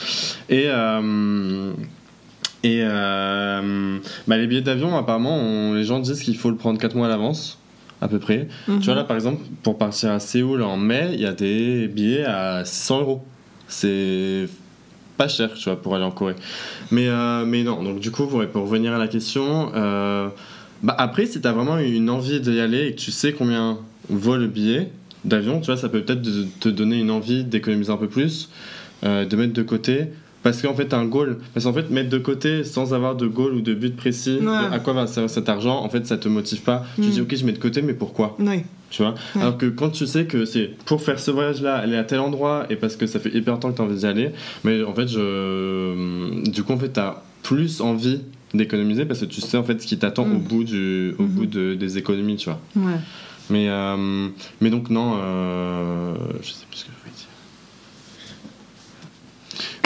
Et. euh, et euh, bah, les billets d'avion, apparemment, on- les gens disent qu'il faut le prendre 4 mois à l'avance, à peu près. Mhm. Tu vois, là, par exemple, pour partir à Séoul en mai, il y a des billets à 600 euros. C'est pas cher, tu vois, pour aller en Corée. Mais, euh, mais non, donc du coup, pour, revenir à la question, euh, bah, après, si t'as vraiment une envie d'y aller et que tu sais combien vaut le billet d'avion, tu vois, ça peut peut-être te- donner une envie d'économiser un peu plus, de mettre de côté. Parce qu'en fait, t'as un goal. Parce qu'en fait, mettre de côté sans avoir de goal ou de but précis, de à quoi va servir cet argent, en fait, ça te motive pas. Tu Mm. dis, ok, je mets de côté, mais pourquoi? Oui. tu vois? Ouais. alors que quand tu sais que c'est pour faire ce voyage là aller à tel endroit et parce que ça fait hyper longtemps que tu as envie d'y aller mais en fait je du coup en fait tu as plus envie d'économiser parce que tu sais en fait ce qui t'attend Mm. au bout du au bout de- des économies tu vois? Ouais. mais euh, mais donc non euh, je sais plus ce que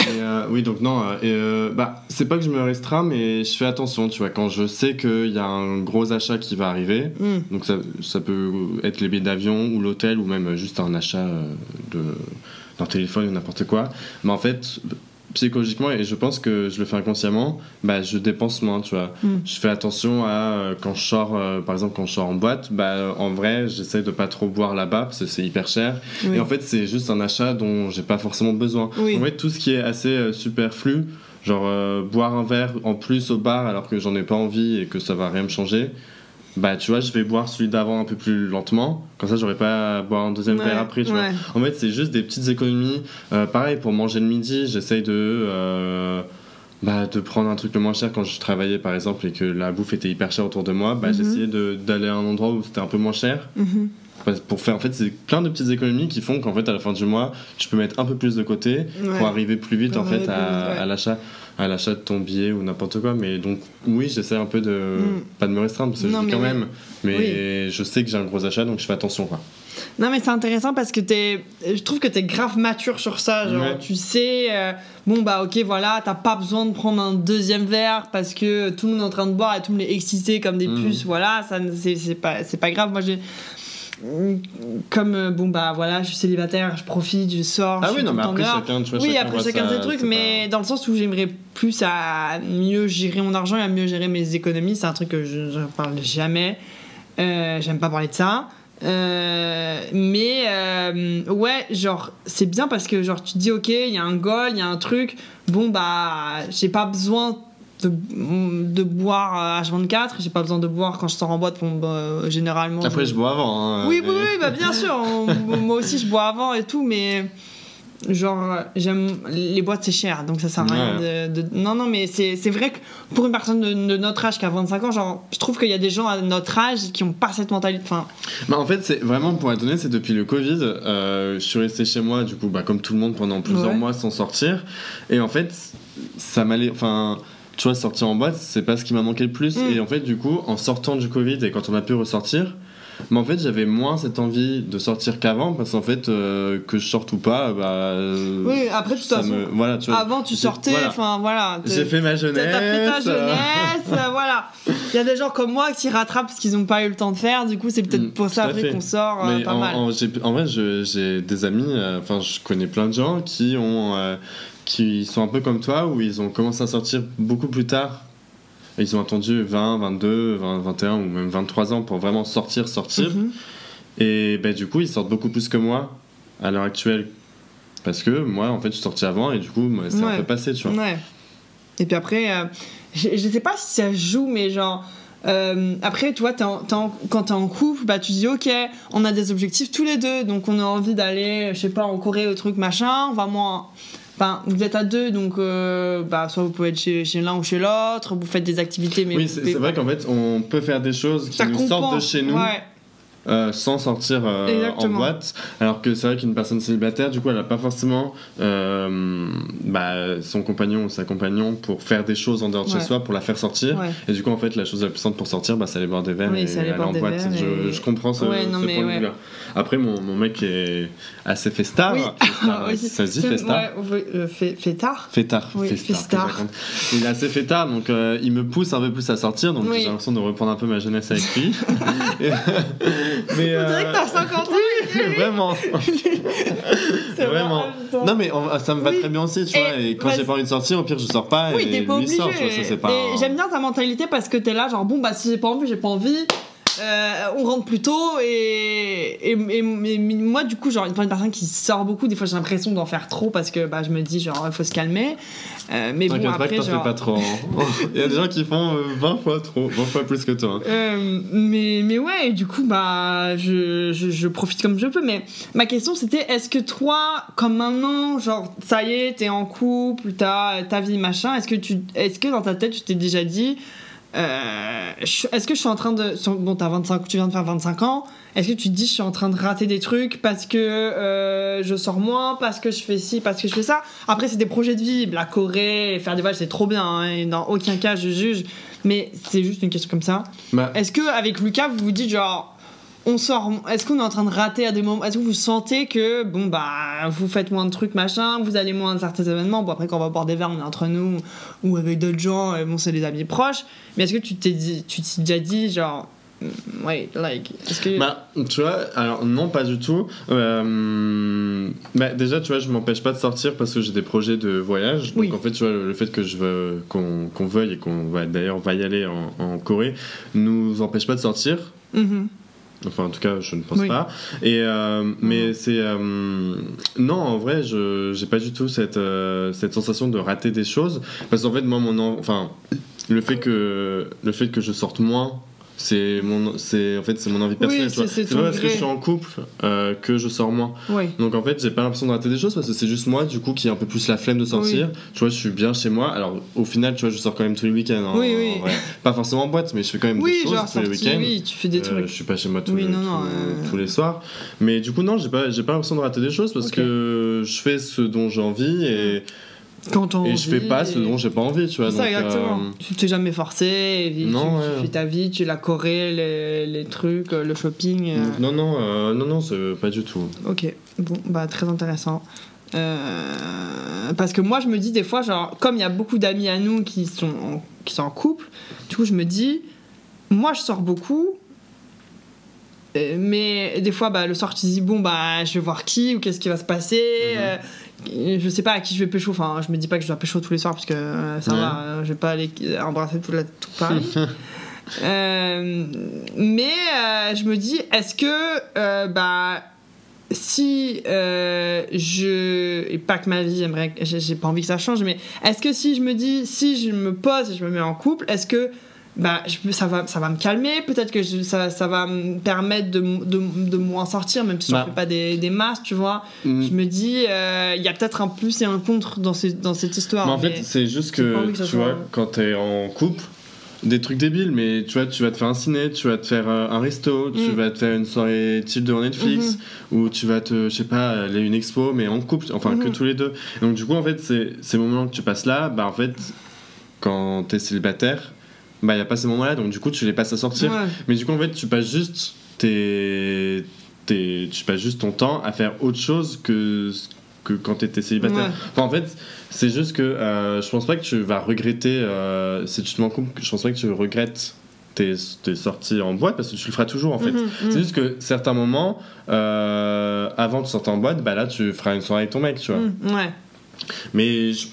euh, oui, donc non, euh, et, euh, bah, c'est pas que je me restreins, mais je fais attention, tu vois, quand je sais qu'il y a un gros achat qui va arriver, Mm. donc ça, ça peut être les billets d'avion ou l'hôtel ou même juste un achat de d'un téléphone ou n'importe quoi. Mais en fait, psychologiquement, et je pense que je le fais inconsciemment, bah, je dépense moins, tu vois. Mm. Je fais attention à euh, quand je sors, euh, par exemple quand je sors en boîte, bah, en vrai, j'essaie de pas trop boire là-bas parce que c'est hyper cher. Oui. Et en fait, c'est juste un achat dont j'ai pas forcément besoin. Oui. En fait, tout ce qui est assez euh, superflu, genre boire un verre en plus au bar alors que j'en ai pas envie et que ça va rien me changer, bah tu vois, je vais boire celui d'avant un peu plus lentement. Comme ça, j'aurai pas à boire un deuxième Ouais, verre après, tu vois. En fait, c'est juste des petites économies. Euh, pareil, pour manger le midi, j'essaye de. euh, bah, de prendre un truc le moins cher quand je travaillais par exemple et que la bouffe était hyper chère autour de moi, bah, Mhm. j'essayais de- d'aller à un endroit où c'était un peu moins cher Mhm. pour faire en fait c'est plein de petites économies qui font qu'en fait à la fin du mois tu peux mettre un peu plus de côté Ouais. pour arriver plus vite en fait ouais. à l'achat à l'achat de ton billet ou n'importe quoi mais donc oui j'essaie un peu de Mm. pas de me restreindre parce que Non, je dis quand oui. même mais je sais que j'ai un gros achat donc je fais attention quoi Non, mais c'est intéressant parce que t'es. Je trouve que t'es grave mature sur ça. Genre, Ouais. tu sais, euh, bon, bah, ok, voilà, t'as pas besoin de prendre un deuxième verre parce que tout le monde est en train de boire et tout le monde est excité comme des Mhm. puces. Voilà, ça, ne- c'est c'est pas, c'est pas grave. Moi, j'ai. Comme, euh, bon, bah, voilà, je suis célibataire, je profite, je sors. ah je oui suis non mais après chacun tu vois Oui, chacun après voit chacun ça, ses trucs, mais dans le sens où j'aimerais plus à mieux gérer mon argent et à mieux gérer mes économies, c'est un truc que je ne parle jamais. Euh, J'aime pas parler de ça. Euh, mais euh, ouais, genre, c'est bien parce que genre, tu te dis, ok, il y a un goal, il y a un truc. Bon, bah, j'ai pas besoin. De, de boire H24, j'ai pas besoin de boire quand je sors en boîte, bon, bah, généralement. Après, je, bois avant. hein, Oui, mais- oui, oui, bah bien sûr. on- [LAUGHS] moi aussi, je bois avant et tout, mais genre, j'aime les boîtes, c'est cher, donc ça sert à rien de, de- Non, non, mais c'est c'est vrai que pour une personne de, de notre âge qui a 25 ans, genre, je trouve qu'il y a des gens à notre âge qui ont pas cette mentalité. Enfin, Bah, en fait, c'est vraiment pour être honnête, c'est depuis le Covid. euh, je suis resté chez moi, du coup, bah, comme tout le monde pendant plusieurs Ouais. mois sans sortir. Et en fait, ça m'allait. Enfin, tu vois, sortir en boîte, c'est pas ce qui m'a manqué le plus. Mm. Et en fait, du coup, en sortant du Covid et quand on a pu ressortir. Mais en fait, j'avais moins cette envie de sortir qu'avant parce qu'en fait, euh, que je sorte ou pas, bah. euh, oui, après, de toute façon, me- voilà, tu vois. avant, tu sortais, enfin, voilà. J'ai fait ma jeunesse. t'as fait ta jeunesse, [LAUGHS] voilà. Il y a des gens comme moi qui rattrapent ce qu'ils n'ont pas eu le temps de faire, du coup, c'est peut-être Mm, pour ça qu'on sort euh, pas en, mal. en- en vrai, j'ai des amis, euh, enfin, je connais plein de gens qui ont, qui sont un peu comme toi, où ils ont commencé à sortir beaucoup plus tard. Ils ont attendu 20, 22, 20, 21 ou même 23 ans pour vraiment sortir, sortir. Mhm. Et ben, du coup, ils sortent beaucoup plus que moi à l'heure actuelle. Parce que moi, en fait, je suis sorti avant et du coup, c'est Ouais. un peu passé, tu vois. Ouais. Et puis après, euh, je, je sais pas si ça joue, mais genre. euh, après, toi, t'es en- t'es en- quand t'es en couple, bah, tu dis ok, on a des objectifs tous les deux, donc on a envie d'aller, je sais pas, en Corée, au truc machin, on va moins. Enfin, vous êtes à deux, donc euh, bah, soit vous pouvez être chez, chez l'un ou chez l'autre, vous faites des activités, mais Oui, c'est pouvez- vrai qu'en fait, on peut faire des choses qui ça nous sortent de chez nous. Ouais. Euh, sans sortir euh, en boîte. Alors que c'est vrai qu'une personne célibataire, du coup, elle n'a pas forcément euh, bah, son compagnon ou sa compagnon pour faire des choses en dehors de Ouais. chez soi, pour la faire sortir. Ouais. Et du coup, en fait, la chose la plus simple pour sortir, bah, c'est aller boire des verres Oui, et aller aller en boîte. Je, comprends ce, Ouais, non, ce mais point de vue-là. Après, mon, mon mec est assez festard. Oui. Festard, [LAUGHS] Oui, ça se dit festard. Fêtard, Oui, festard. Il est assez fêtard, donc il me pousse un peu plus à sortir, donc j'ai l'impression de reprendre un peu ma jeunesse avec lui. [LAUGHS] [LAUGHS] [LAUGHS] Mais, On dirait euh, que t'as 50 ans. [LAUGHS] vraiment. [LAUGHS] C'est Vraiment. vrai, en même temps. Non mais on- ça me va Oui. très bien aussi, tu Et vois. Et quand j'ai pas envie de sortir, au pire je sors pas Oui, et t'es pas obligé. j'aime bien ta mentalité parce que t'es là, genre, bon, bah si j'ai pas envie, j'ai pas envie. Euh, on rentre plus tôt et, et, et- et moi du coup genre une personne qui sort beaucoup des fois j'ai l'impression d'en faire trop parce que bah, je me dis genre faut se calmer Euh, mais bon pas après fais genre pas trop. hein. [LAUGHS] Il y a des gens qui font euh, 20 fois trop, 20 fois plus que toi. hein. Euh, mais, mais ouais, et du coup, bah, je, je, je profite comme je peux. Mais ma question, c'était est-ce que toi, comme maintenant, genre, ça y est, t'es en couple, t'as ta vie, machin, est-ce que, tu, est-ce que dans ta tête, tu t'es déjà dit, euh, est-ce que je suis en train de. Bon, t'as 25, tu viens de faire 25 ans. Est-ce que tu te dis, je suis en train de rater des trucs parce que euh, je sors moins, parce que je fais ci, parce que je fais ça? Après, c'est des projets de vie. La Corée, faire des voyages, c'est trop bien. hein, et dans aucun cas, je juge. Mais c'est juste une question comme ça. Bah, Est-ce que avec Lucas, vous vous dites genre, on sort, est-ce qu'on est en train de rater à des moments Est-ce que vous sentez que bon bah vous faites moins de trucs machin, vous allez moins à certains événements Bon après quand on va boire des verres, on est entre nous ou avec d'autres gens, bon c'est des amis proches. Mais est-ce que tu t'es dit, tu t'es déjà dit genre, mm, ouais, like, est-ce que Bah, tu vois, alors non, pas du tout. Euh, bah, déjà, tu vois, je m'empêche pas de sortir parce que j'ai des projets de voyage. Donc, Oui. en fait, tu vois, le, fait que je veux qu'on qu'on veuille et qu'on va d'ailleurs va y aller en, en Corée nous empêche pas de sortir. Mhm. Enfin, en tout cas, je ne pense Oui. pas. Et euh, mais c'est euh, non, en vrai, je j'ai pas du tout cette euh, cette sensation de rater des choses parce qu'en fait, moi, mon en- enfin, le fait que le fait que je sorte moins. C'est mon, c'est en fait c'est mon envie personnelle. tu c'est- pas parce que je suis en couple euh, que je sors moins. Ouais. Donc en fait, j'ai pas l'impression de rater des choses parce que c'est juste moi du coup qui ai un peu plus la flemme de sortir. Tu vois, je suis bien chez moi. Alors au final, tu vois, je sors quand même tous les week-ends. hein, Oui, oui. vrai. Pas forcément en boîte, mais je fais quand même Oui, des choses genre tous les week-ends. oui, tu fais des Euh, trucs. je suis pas chez moi tous, Oui, les, non, non, tous, euh. tous les soirs. Mais du coup, non, j'ai pas, j'ai pas l'impression de rater des choses parce que je fais ce dont j'ai envie et, Quand on et je fais pas ce dont j'ai pas envie, tu vois. Ça, donc, exactement. euh, Tu t'es jamais forcé, et Non, tu ouais. fais ta vie, tu la Corée, les, les trucs, euh, le shopping. euh. Non, non, euh, non, non, c'est pas du tout. Ok, bon, bah très intéressant. Parce que moi, je me dis des fois, genre, comme il y a beaucoup d'amis à nous qui sont, en, qui sont en couple, du coup, je me dis, moi, je sors beaucoup. Mais des fois, bah, le soir, tu dis, bon, bah, je vais voir qui ou qu'est-ce qui va se passer. Mhm. Je sais pas à qui je vais pécho. Enfin, je me dis pas que je dois pécho tous les soirs parce que euh, ça Ouais. va, euh, je vais pas aller embrasser tout, la, tout Paris. [LAUGHS] Euh, mais euh, je me dis, est-ce que bah si je. Et pas que ma vie, j'aimerais. J'ai j'ai pas envie que ça change, mais est-ce que si je me dis, si je me pose et je me mets en couple, est-ce que. Bah, je, ça, va, ça va me calmer, peut-être que je- ça, ça va me permettre de, de, de moins sortir, même si je Bah. fais pas des, des masses, tu vois. Mm. Je me dis, euh, il y a peut-être un plus et un contre dans, ces, dans cette histoire. Mais en fait, c'est juste que, tu soit- vois, quand t'es en couple, des trucs débiles, mais tu vois, tu vas te faire un ciné, tu vas te faire euh, un resto, tu Mm. vas te faire une soirée type de Netflix, ou tu vas te, je sais pas, aller à une expo, mais en couple, enfin que Mhm. tous les deux. Donc du coup, en fait, ces moments que tu passes là, bah en fait, quand t'es célibataire, bah y a pas ces moments-là, donc du coup, tu les passes à sortir. Ouais. Mais du coup, en fait, tu passes juste tes, tes- tu passes juste ton temps à faire autre chose que que quand t'étais célibataire. Ouais. Enfin, en fait, c'est juste que euh, je pense pas que tu vas regretter euh, si tu te en couple. Je pense pas que tu regrettes tes, tes sorties en boîte parce que tu le feras toujours en fait. Mhm, C'est mhm. juste que certains moments, euh, avant de sortir en boîte, bah là tu feras une soirée avec ton mec, tu vois. Mhm, ouais. Mais je,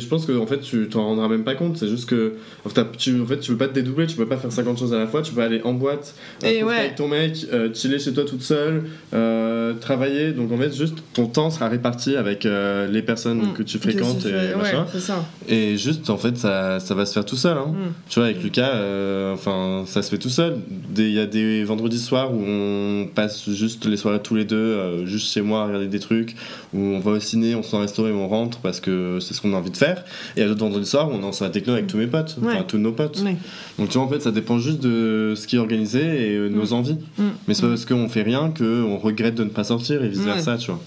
je pense que en fait tu t'en rendras même pas compte. C'est juste que en fait, tu, en fait tu peux pas te dédoubler, tu peux pas faire 50 choses à la fois. Tu peux aller en boîte, euh, Et ouais. avec ton mec, euh, chiller chez toi toute seule, euh, travailler. Donc en fait juste ton temps sera réparti avec euh, les personnes Mhm. que tu Que fréquentes tu et fais- machin. Ouais, c'est ça. Et juste en fait ça, ça va se faire tout seul. Hein. Mhm. Tu vois, avec Lucas, euh, enfin, ça se fait tout seul. Il y a des vendredis soirs où on passe juste les soirées tous les deux, euh, juste chez moi à regarder des trucs, où on va au ciné, on se et on rentre parce que c'est ce qu'on a envie de faire. Et a d'autres vendredis soirs où on est en techno avec tous mes potes, enfin tous nos potes. Ouais. Donc tu vois, en fait, ça dépend juste de ce qui est organisé et euh, nos Mm. envies. Mm. Mais c'est pas parce qu'on fait rien qu'on regrette de ne pas sortir et vice versa, tu vois.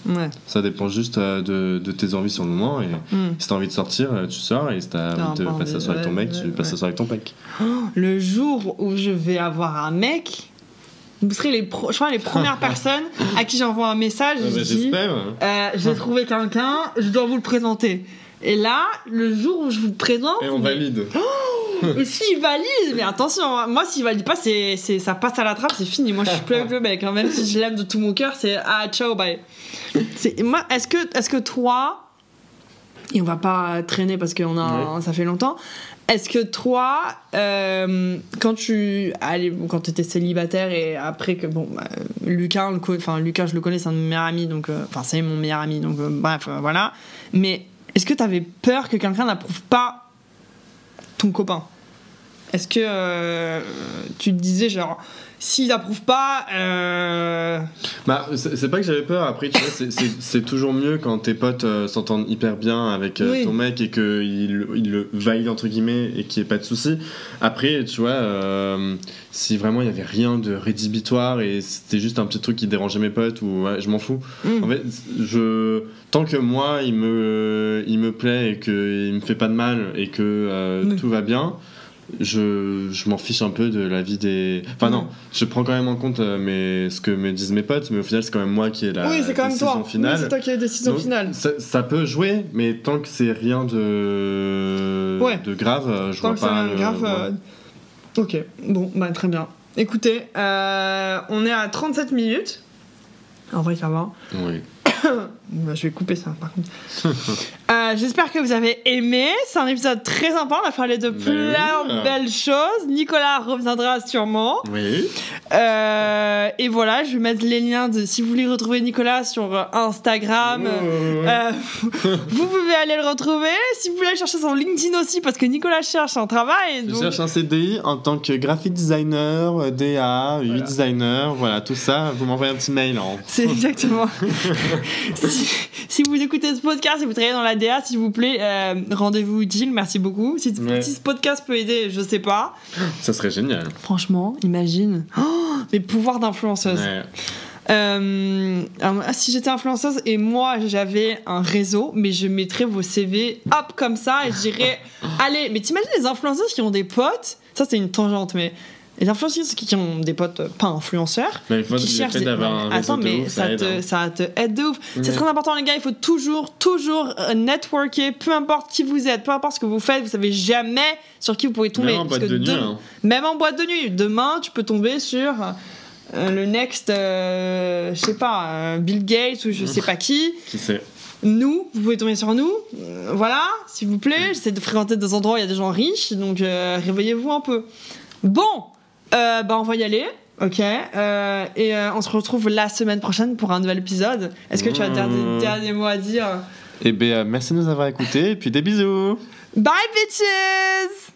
Ça dépend juste euh, de, de tes envies sur le moment et si t'as envie de sortir, euh, tu sors et si t'as envie de pas passer la soirée avec ton mec, tu passes la soirée avec ton mec. Le jour où je vais avoir un mec, vous serez les, pro- je crois, les premières [LAUGHS] personnes à qui j'envoie un message. Je bah, J'espère. euh, j'ai trouvé quelqu'un, je dois vous le présenter. Et là, le jour où je vous le présente, Et on valide. [GASPS] et s'il valide, mais attention, hein, moi s'il valide pas, c'est, c'est, ça passe à la trappe, c'est fini. Moi je suis plus avec le mec, hein. même si je l'aime de tout mon cœur, c'est ah ciao bye. C'est, moi, est-ce que, est-ce que toi, et on va pas traîner parce que on a, ça fait longtemps. Est-ce que toi, euh, quand tu allez, quand étais célibataire et après que bon, bah, Lucas, enfin Lucas, je le connais, c'est un de mes meilleurs amis, donc euh, enfin c'est mon meilleur ami, donc euh, bref, voilà. Mais est-ce que tu avais peur que quelqu'un n'approuve pas ton copain? Est-ce que tu te disais genre s'il n'approuve pas, euh, Bah, c'est pas que j'avais peur, après, tu vois, c'est- toujours mieux quand tes potes euh, s'entendent hyper bien avec euh, Oui. ton mec et qu'il il le valide, entre guillemets, et qu'il n'y ait pas de soucis. Après, tu vois, euh, si vraiment il y avait rien de rédhibitoire et c'était juste un petit truc qui dérangeait mes potes, ou ouais, je m'en fous. hmm, En fait, je, tant que moi, il me, il me plaît et qu'il me fait pas de mal et que tout va bien, je, je m'en fiche un peu de la vie des. Enfin, non, je prends quand même en compte euh, mes- ce que me disent mes potes, mais au final, c'est quand même moi qui ai la oui, c'est quand même décision toi. finale. Oui, c'est toi qui as la décision Donc, finale. Ça, ça peut jouer, mais tant que c'est rien de, Ouais. de grave, euh, je Tant vois que c'est pas. rien de le- grave. euh, Ok, bon, bah très bien. Écoutez, euh, on est à 37 minutes. En vrai, ça va. Oui. [COUGHS] Bah, je vais couper ça, par contre. [LAUGHS] Euh, J'espère que vous avez aimé. C'est un épisode très sympa. On a parlé de plein oui. de belles choses. Nicolas reviendra sûrement. Oui. Euh, et voilà, je vais mettre les liens de si vous voulez retrouver Nicolas sur euh, Instagram. Euh, [LAUGHS] vous pouvez aller le retrouver. Si vous voulez aller chercher son LinkedIn aussi, parce que Nicolas cherche un travail. Je donc- cherche un CDI en tant que graphic designer, DA, UI designer, voilà, tout ça, vous m'envoyez un petit mail. Hein. C'est [LAUGHS] exactement. Si, si vous écoutez ce podcast et vous travaillez dans la DA, s'il vous plaît, euh, rendez-vous utile. Merci beaucoup. Si, Ouais. si ce podcast peut aider, je sais pas. Ça serait génial. Franchement, imagine. Oh, mes pouvoirs d'influenceuse. Ouais. Euh, si j'étais influenceuse et moi j'avais un réseau, mais je mettrais vos CV hop comme ça et je dirais [LAUGHS] allez, mais t'imagines les influenceuses qui ont des potes? Ça c'est une tangente, mais les influenceuses qui, qui ont des potes euh, pas influenceurs. Mais faut qui cherchent des- d'avoir un réseau Attends, mais ouf, ça, aide, te, hein. ça te aide de ouf. C'est très important, les gars. Il faut toujours, toujours euh, networker, peu importe qui vous êtes, peu importe ce que vous faites. Vous savez jamais sur qui vous pouvez tomber. Même en boîte de nuit. hein. même en boîte de nuit. Demain, tu peux tomber sur euh, le next, euh, je sais pas, euh, Bill Gates ou je sais pas qui. [LAUGHS] Qui sait Nous, vous pouvez tomber sur nous. Voilà, s'il vous plaît. J'essaie de fréquenter des endroits où il y a des gens riches, donc réveillez-vous un peu. Bon, euh, bah on va y aller. Ok. Euh, et euh, on se retrouve la semaine prochaine pour un nouvel épisode. Est-ce que tu as des Mmh. derniers mots à dire? Et bien, merci de nous avoir écoutés et puis des bisous. Bye bitches